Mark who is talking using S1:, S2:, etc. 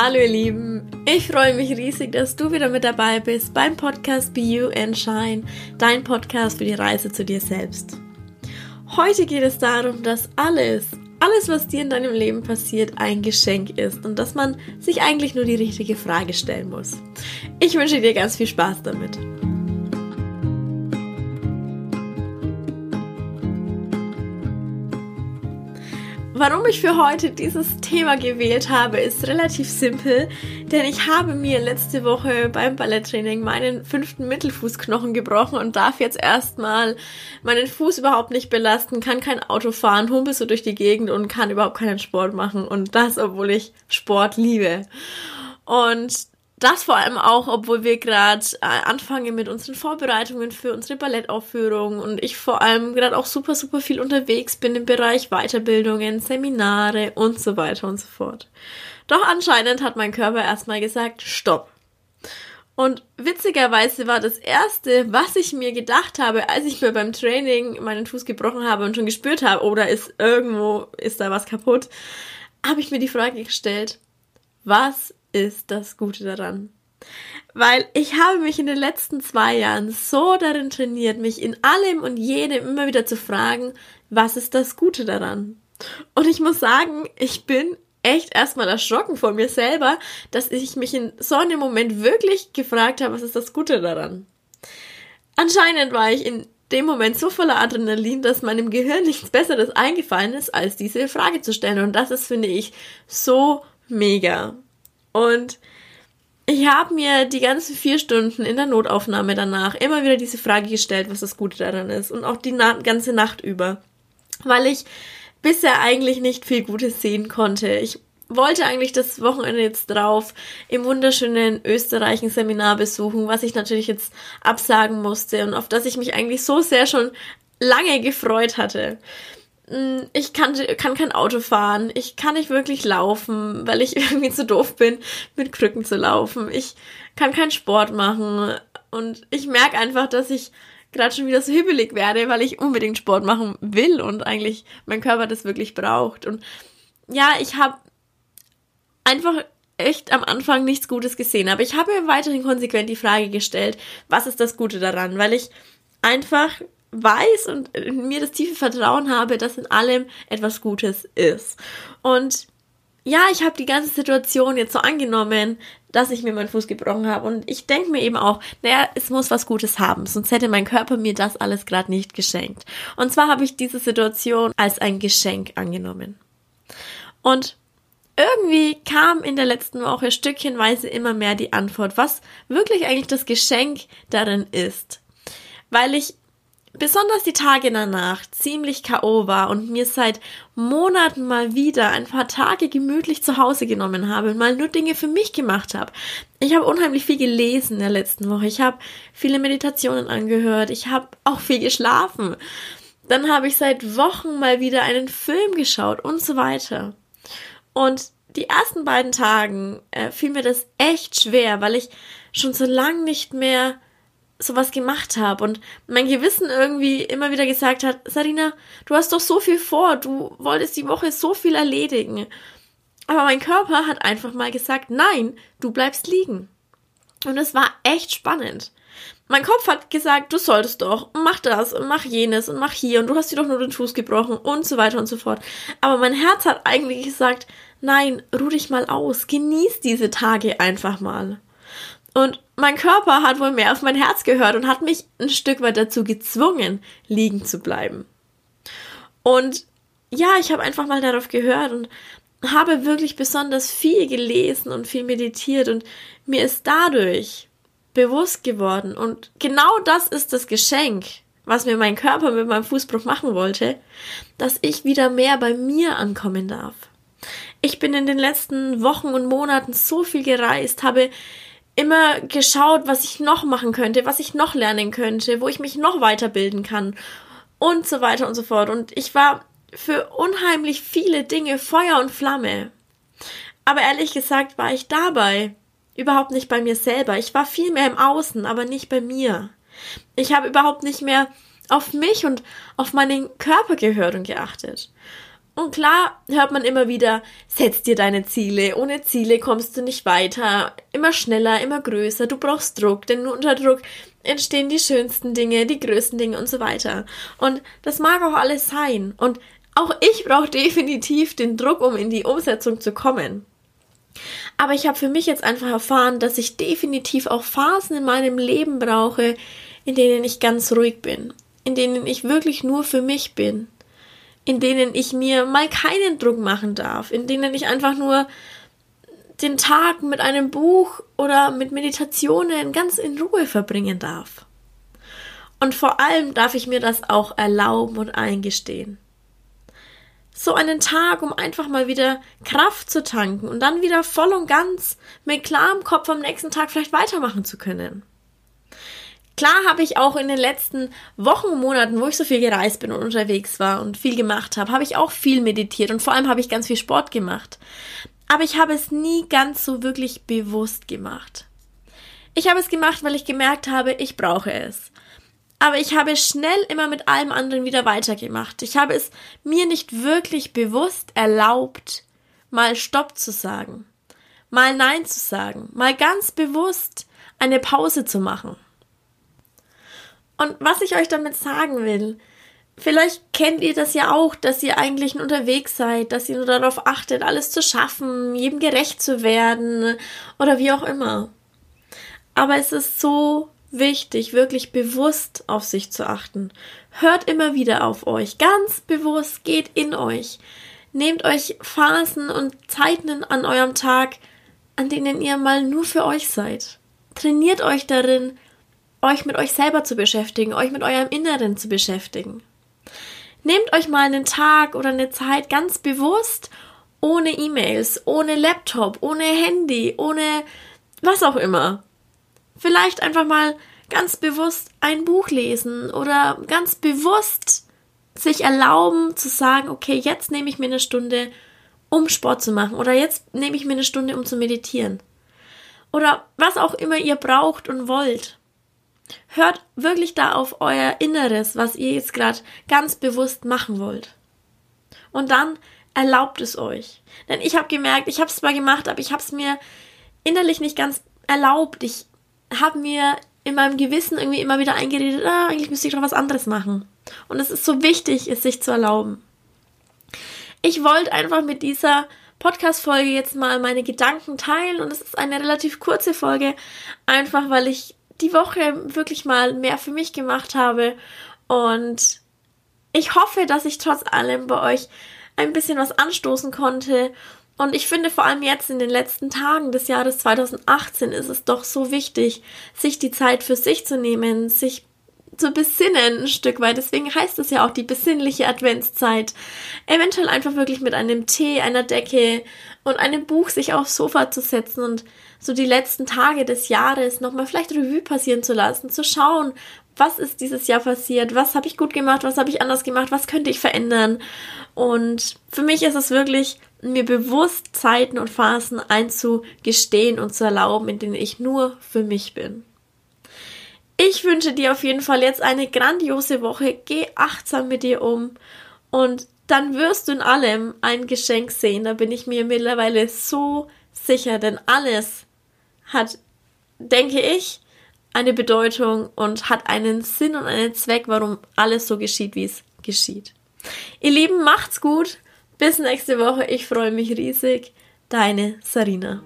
S1: Hallo ihr Lieben, ich freue mich riesig, dass du wieder mit dabei bist beim Podcast Be You and Shine, dein Podcast für die Reise zu dir selbst. Heute geht es darum, dass alles, alles was dir in deinem Leben passiert, ein Geschenk ist und dass man sich eigentlich nur die richtige Frage stellen muss. Ich wünsche dir ganz viel Spaß damit. Warum ich für heute dieses Thema gewählt habe, ist relativ simpel, denn ich habe mir letzte Woche beim Balletttraining meinen fünften Mittelfußknochen gebrochen und darf jetzt erstmal meinen Fuß überhaupt nicht belasten, kann kein Auto fahren, humpel so durch die Gegend und kann überhaupt keinen Sport machen und das, obwohl ich Sport liebe. Und das vor allem auch, obwohl wir gerade äh, anfangen mit unseren Vorbereitungen für unsere Ballettaufführung und ich vor allem gerade auch super, super viel unterwegs bin im Bereich Weiterbildungen, Seminare und so weiter und so fort. Doch anscheinend hat mein Körper erstmal gesagt, stopp. Und witzigerweise war das erste, was ich mir gedacht habe, als ich mir beim Training meinen Fuß gebrochen habe und schon gespürt habe, oder oh, ist irgendwo, ist da was kaputt, habe ich mir die Frage gestellt, was ist das Gute daran. Weil ich habe mich in den letzten zwei Jahren so darin trainiert, mich in allem und jedem immer wieder zu fragen, was ist das Gute daran? Und ich muss sagen, ich bin echt erstmal erschrocken vor mir selber, dass ich mich in so einem Moment wirklich gefragt habe, was ist das Gute daran? Anscheinend war ich in dem Moment so voller Adrenalin, dass meinem Gehirn nichts Besseres eingefallen ist, als diese Frage zu stellen. Und das ist, finde ich, so mega. Und ich habe mir die ganzen vier Stunden in der Notaufnahme danach immer wieder diese Frage gestellt, was das Gute daran ist. Und auch die Na ganze Nacht über. Weil ich bisher eigentlich nicht viel Gutes sehen konnte. Ich wollte eigentlich das Wochenende jetzt drauf im wunderschönen Österreich ein Seminar besuchen, was ich natürlich jetzt absagen musste und auf das ich mich eigentlich so sehr schon lange gefreut hatte. Mm, ich kann, kann kein Auto fahren, ich kann nicht wirklich laufen, weil ich irgendwie zu doof bin, mit Krücken zu laufen. Ich kann keinen Sport machen und ich merke einfach, dass ich gerade schon wieder so hibbelig werde, weil ich unbedingt Sport machen will und eigentlich mein Körper das wirklich braucht. Und ja, ich habe einfach echt am Anfang nichts Gutes gesehen, aber ich habe mir weiterhin konsequent die Frage gestellt, was ist das Gute daran, weil ich einfach weiß und mir das tiefe Vertrauen habe, dass in allem etwas Gutes ist. Und ja, ich habe die ganze Situation jetzt so angenommen, dass ich mir meinen Fuß gebrochen habe. Und ich denke mir eben auch, naja, es muss was Gutes haben, sonst hätte mein Körper mir das alles gerade nicht geschenkt. Und zwar habe ich diese Situation als ein Geschenk angenommen. Und irgendwie kam in der letzten Woche stückchenweise immer mehr die Antwort, was wirklich eigentlich das Geschenk darin ist. Weil ich besonders die Tage danach ziemlich K.O. war und mir seit Monaten mal wieder ein paar Tage gemütlich zu Hause genommen habe und mal nur Dinge für mich gemacht habe. Ich habe unheimlich viel gelesen in der letzten Woche. Ich habe viele Meditationen angehört. Ich habe auch viel geschlafen. Dann habe ich seit Wochen mal wieder einen Film geschaut und so weiter. Und die ersten beiden Tagen äh, fiel mir das echt schwer, weil ich schon so lange nicht mehr sowas gemacht habe und mein Gewissen irgendwie immer wieder gesagt hat, Sarina, du hast doch so viel vor, du wolltest die Woche so viel erledigen. Aber mein Körper hat einfach mal gesagt, nein, du bleibst liegen. Und es war echt spannend. Mein Kopf hat gesagt, du solltest doch, mach das und mach jenes und mach hier und du hast dir doch nur den Fuß gebrochen und so weiter und so fort. Aber mein Herz hat eigentlich gesagt, nein, ruh dich mal aus, genieß diese Tage einfach mal. Und mein Körper hat wohl mehr auf mein Herz gehört und hat mich ein Stück weit dazu gezwungen, liegen zu bleiben. Und ja, ich habe einfach mal darauf gehört und habe wirklich besonders viel gelesen und viel meditiert und mir ist dadurch bewusst geworden und genau das ist das Geschenk, was mir mein Körper mit meinem Fußbruch machen wollte, dass ich wieder mehr bei mir ankommen darf. Ich bin in den letzten Wochen und Monaten so viel gereist, habe immer geschaut, was ich noch machen könnte, was ich noch lernen könnte, wo ich mich noch weiterbilden kann und so weiter und so fort. Und ich war für unheimlich viele Dinge Feuer und Flamme. Aber ehrlich gesagt war ich dabei überhaupt nicht bei mir selber. Ich war viel mehr im Außen, aber nicht bei mir. Ich habe überhaupt nicht mehr auf mich und auf meinen Körper gehört und geachtet. Und klar hört man immer wieder, setz dir deine Ziele. Ohne Ziele kommst du nicht weiter. Immer schneller, immer größer. Du brauchst Druck, denn nur unter Druck entstehen die schönsten Dinge, die größten Dinge und so weiter. Und das mag auch alles sein. Und auch ich brauche definitiv den Druck, um in die Umsetzung zu kommen. Aber ich habe für mich jetzt einfach erfahren, dass ich definitiv auch Phasen in meinem Leben brauche, in denen ich ganz ruhig bin, in denen ich wirklich nur für mich bin in denen ich mir mal keinen Druck machen darf, in denen ich einfach nur den Tag mit einem Buch oder mit Meditationen ganz in Ruhe verbringen darf. Und vor allem darf ich mir das auch erlauben und eingestehen. So einen Tag, um einfach mal wieder Kraft zu tanken und dann wieder voll und ganz mit klarem Kopf am nächsten Tag vielleicht weitermachen zu können. Klar habe ich auch in den letzten Wochen und Monaten, wo ich so viel gereist bin und unterwegs war und viel gemacht habe, habe ich auch viel meditiert und vor allem habe ich ganz viel Sport gemacht. Aber ich habe es nie ganz so wirklich bewusst gemacht. Ich habe es gemacht, weil ich gemerkt habe, ich brauche es. Aber ich habe schnell immer mit allem anderen wieder weitergemacht. Ich habe es mir nicht wirklich bewusst erlaubt, mal Stopp zu sagen, mal Nein zu sagen, mal ganz bewusst eine Pause zu machen. Und was ich euch damit sagen will, vielleicht kennt ihr das ja auch, dass ihr eigentlich unterwegs seid, dass ihr nur darauf achtet, alles zu schaffen, jedem gerecht zu werden oder wie auch immer. Aber es ist so wichtig, wirklich bewusst auf sich zu achten. Hört immer wieder auf euch, ganz bewusst, geht in euch. Nehmt euch Phasen und Zeiten an eurem Tag, an denen ihr mal nur für euch seid. Trainiert euch darin, euch mit euch selber zu beschäftigen, euch mit eurem Inneren zu beschäftigen. Nehmt euch mal einen Tag oder eine Zeit ganz bewusst ohne E-Mails, ohne Laptop, ohne Handy, ohne was auch immer. Vielleicht einfach mal ganz bewusst ein Buch lesen oder ganz bewusst sich erlauben zu sagen, okay, jetzt nehme ich mir eine Stunde, um Sport zu machen oder jetzt nehme ich mir eine Stunde, um zu meditieren. Oder was auch immer ihr braucht und wollt. Hört wirklich da auf euer Inneres, was ihr jetzt gerade ganz bewusst machen wollt. Und dann erlaubt es euch. Denn ich habe gemerkt, ich habe es zwar gemacht, aber ich habe es mir innerlich nicht ganz erlaubt. Ich habe mir in meinem Gewissen irgendwie immer wieder eingeredet, ah, eigentlich müsste ich doch was anderes machen. Und es ist so wichtig, es sich zu erlauben. Ich wollte einfach mit dieser Podcast-Folge jetzt mal meine Gedanken teilen und es ist eine relativ kurze Folge, einfach weil ich die Woche wirklich mal mehr für mich gemacht habe. Und ich hoffe, dass ich trotz allem bei euch ein bisschen was anstoßen konnte. Und ich finde vor allem jetzt in den letzten Tagen des Jahres 2018 ist es doch so wichtig, sich die Zeit für sich zu nehmen, sich zu besinnen ein Stück weit. Deswegen heißt es ja auch die besinnliche Adventszeit. Eventuell einfach wirklich mit einem Tee, einer Decke und einem Buch sich aufs Sofa zu setzen und so die letzten Tage des Jahres nochmal vielleicht Revue passieren zu lassen, zu schauen, was ist dieses Jahr passiert, was habe ich gut gemacht, was habe ich anders gemacht, was könnte ich verändern. Und für mich ist es wirklich, mir bewusst Zeiten und Phasen einzugestehen und zu erlauben, in denen ich nur für mich bin. Ich wünsche dir auf jeden Fall jetzt eine grandiose Woche. Geh achtsam mit dir um und dann wirst du in allem ein Geschenk sehen. Da bin ich mir mittlerweile so sicher, denn alles hat, denke ich, eine Bedeutung und hat einen Sinn und einen Zweck, warum alles so geschieht, wie es geschieht. Ihr Lieben, macht's gut. Bis nächste Woche. Ich freue mich riesig. Deine Sarina.